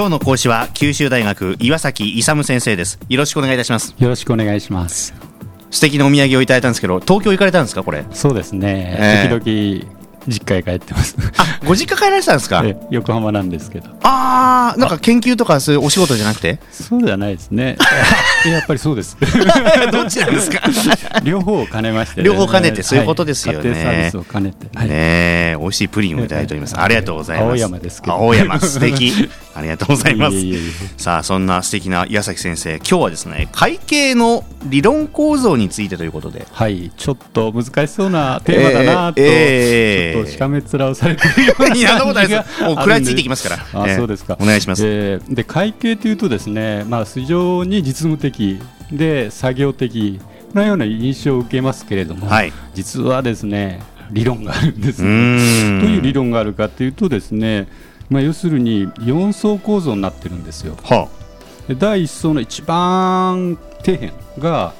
今日の講師は九州大学岩崎勇先生です。よろしくお願いいたします。よろしくお願いします。素敵なお土産をいただいたんですけど東京行かれたんですかこれ？そうですね、えー、時々実家へ帰ってます。あご実家帰られてたんですか？横浜なんですけど。ああなんか研究とかそういうお仕事じゃなくて？そうじゃないですね。やっぱりそうです。どっちなんですか？両方を兼ねまして、ね、両方兼ねてそういうことですよね、はい、サービスを兼ねて、はい、ね美味しいプリンをいただいております、ありがとうございます。青山ですけど。青山素敵。ありがとうございます。さあそんな素敵な矢崎先生今日はですね会計の理論構造についてということで。はい。ちょっと難しそうなテーマだなと、えー、ちょっとしかめ面をされてるようないやもう食らいついてきますから。あ、そうですか。お願いします、えー、で会計というとですねまあ非常に実務的で作業的なような印象を受けますけれども、はい、実はですね理論があるんです、ね、どういう理論があるかというとですね、まあ、要するに4層構造になってるんですよ。はあ、第1層の一番底辺が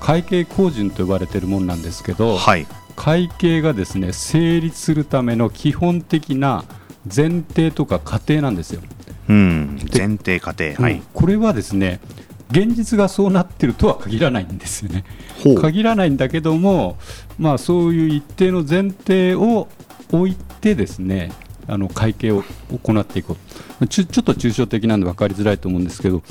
会計標準と呼ばれているものなんですけど、はい、会計がですね成立するための基本的な前提とか過程なんですよ。うん、前提過程、はい、これはですね現実がそうなってるとは限らないんですよね。限らないんだけども、まあ、そういう一定の前提を置いてですねあの会計を行っていこう。ちょちょっと抽象的なんで分かりづらいと思うんですけど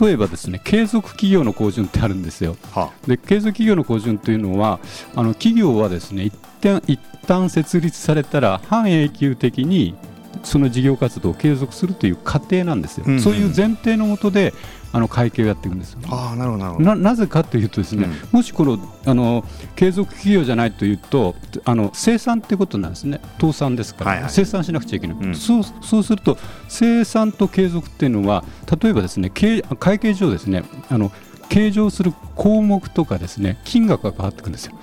例えばですね継続企業の好順ってあるんですよ。はあ、で継続企業の好順というのはあの企業はですね一旦一旦設立されたら半永久的にその事業活動を継続するという過程なんですよ、うんうん、そういう前提のもとであの会計をやっていくんですあなるほどななぜかというとですね、うん、もしこのあの継続企業じゃないというとあの生産ってことなんですね。倒産ですから、はいはい、生産しなくちゃいけない、うん、そうそうすると生産と継続っていうのは例えばですね会計上ですねあの計上する項目とかですね金額が変わってくるんですよ。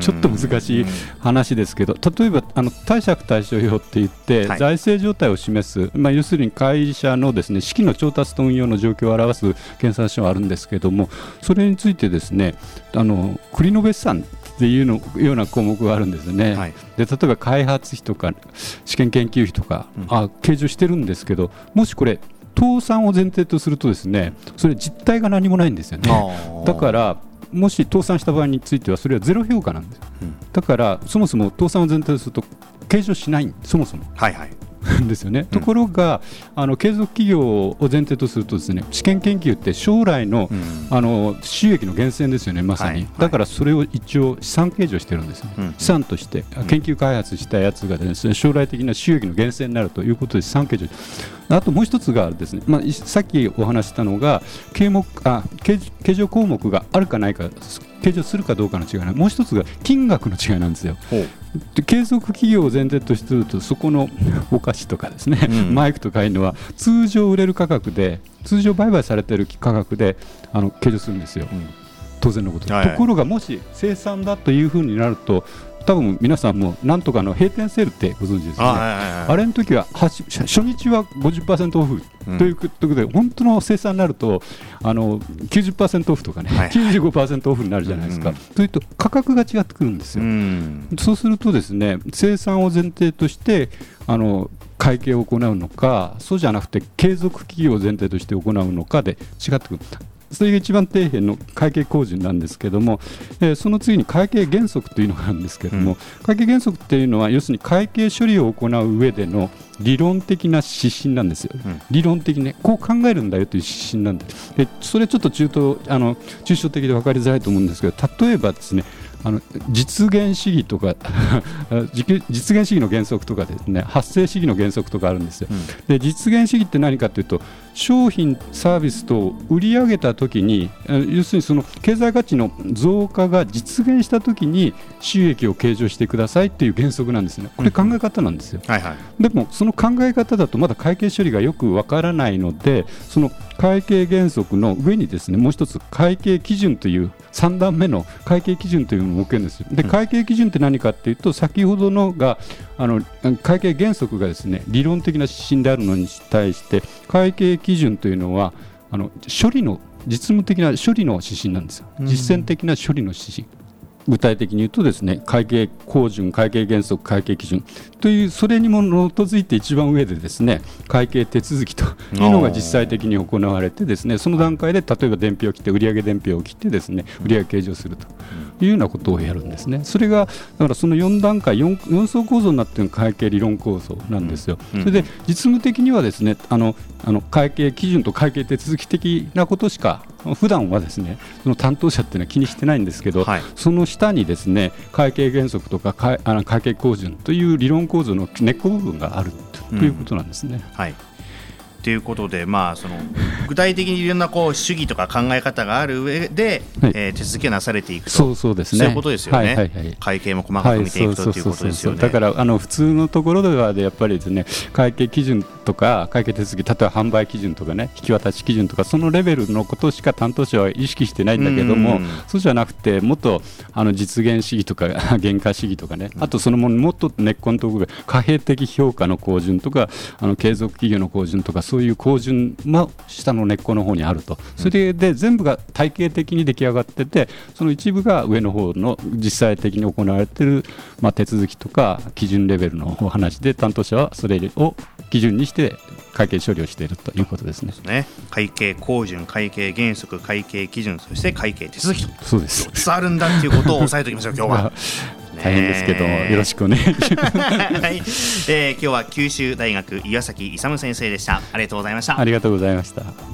ちょっと難しい話ですけど例えばあの貸借対照表って言って、はい、財政状態を示す、まあ、要するに会社のですね資金の調達と運用の状況を表す検査書があるんですけどもそれについてですねあの国の別産っていうのような項目があるんですね、はい、で例えば開発費とか試験研究費とか、うん、あ計上してるんですけどもしこれ倒産を前提とするとですねそれ実態が何もないんですよね。だからもし倒産した場合についてはそれはゼロ評価なんです、うん、だからそもそも倒産を前提とすると計上しないそもそも。はいはい ですよね、うん、ところがあの継続企業を前提とするとですね試験研究って将来のうん、あの収益の源泉ですよね、まさに、はい、だからそれを一応資産計上してるんですよ、うん、資産として研究開発したやつがですね将来的な収益の源泉になるということで資産計上あともう一つがですね、まあ、さっきお話したのが計目あ計計上項目があるかないか計上するかどうかの違いもう一つが金額の違いなんですよ。で継続企業を前提としてるとそこの お菓子とかですね、うん、マイクとかいうのは通常売れる価格で通常売買されている価格であの計上するんですよ。うん。当然のこと、はいはい、ところがもし生産だというふうになると多分皆さんもなんとかの閉店セールってご存知ですね、あ,、あれの時は初日は50%オフ。ということで、うん、本当の生産になるとあの90%オフとかね、はい、95%オフになるじゃないですか、うん、というと価格が違ってくるんですよ、うん、そうするとですね生産を前提としてあの会計を行うのかそうじゃなくて継続企業を前提として行うのかで違ってくるそれが一番底辺の会計工事なんですけども、えー、その次に会計原則というのがあるんですけども、うん、会計原則っていうのは要するに会計処理を行う上での理論的な指針なんですよ、うん、理論的に、ね、こう考えるんだよという指針なんででそれちょっと中東あの抽象的で分かりづらいと思うんですけど例えばですねあの実現主義とか 実現主義の原則とかですね発生主義の原則とかあるんですよ、うん、で実現主義って何かというと商品サービスと売り上げたときに要するにその経済価値の増加が実現したときに収益を計上してくださいっていう原則なんですね。これ考え方なんですよ、うんはいはい、でもその考え方だとまだ会計処理がよくわからないのでその会計原則の上にですねもう一つ会計基準という3段目の会計基準というのを設けるんですで会計基準って何かっていうと先ほどのがあの会計原則がですね理論的な指針であるのに対して会計基準というのはあの処理の実務的な処理の指針なんですよ。実践的な処理の指針具体的に言うとですね会計標準会計原則会計基準。というそれにも基づいて一番上でですね会計手続きというのが実際的に行われてですねその段階で例えば伝票を切って売上伝票を切ってですね売上計上するというようなことをやるんですね。それがだからその4段階 4, 4層構造になっている会計理論構造なんですよ、それで実務的にはですねあのあの会計基準と会計手続き的なことしか 普段はですねその担当者っていうのは気にしてないんですけど、はい、その下にですね会計原則とか会あの会計標準という理論構造の根っこ部分があるということなんですね。うん、はいということで、まあ、その具体的にいろんなこう主義とか考え方がある上で、はい、えー、手続きがなされていくと。そうそうですね。そういうことですよね、はいはいはい、会計も細かく見ていくと、ということですよね。だからあの普通のところではやっぱりですね会計基準とか会計手続き例えば販売基準とかね引き渡し基準とかそのレベルのことしか担当者は意識してないんだけども、そうじゃなくてもっとあの実現主義とか 原価主義とかねあとそのものもっと根っこのところで貨幣的評価の標準とかあの継続企業の標準とかそういう標準ま下の根っこの方にあると、それで全部が体系的に出来上がってて、その一部が上の方の実際的に行われている、まあ、手続きとか基準レベルのお話で、担当者はそれを基準にして会計処理をしているということですね。すね。会計標準、会計原則、会計基準、そして会計手続きと、そうです。4つあるんだということを押さえておきましょう、今日は。大変ですけどよろしくお願いします、はい、えー、今日は九州大学岩崎勇先生でした。ありがとうございました。ありがとうございました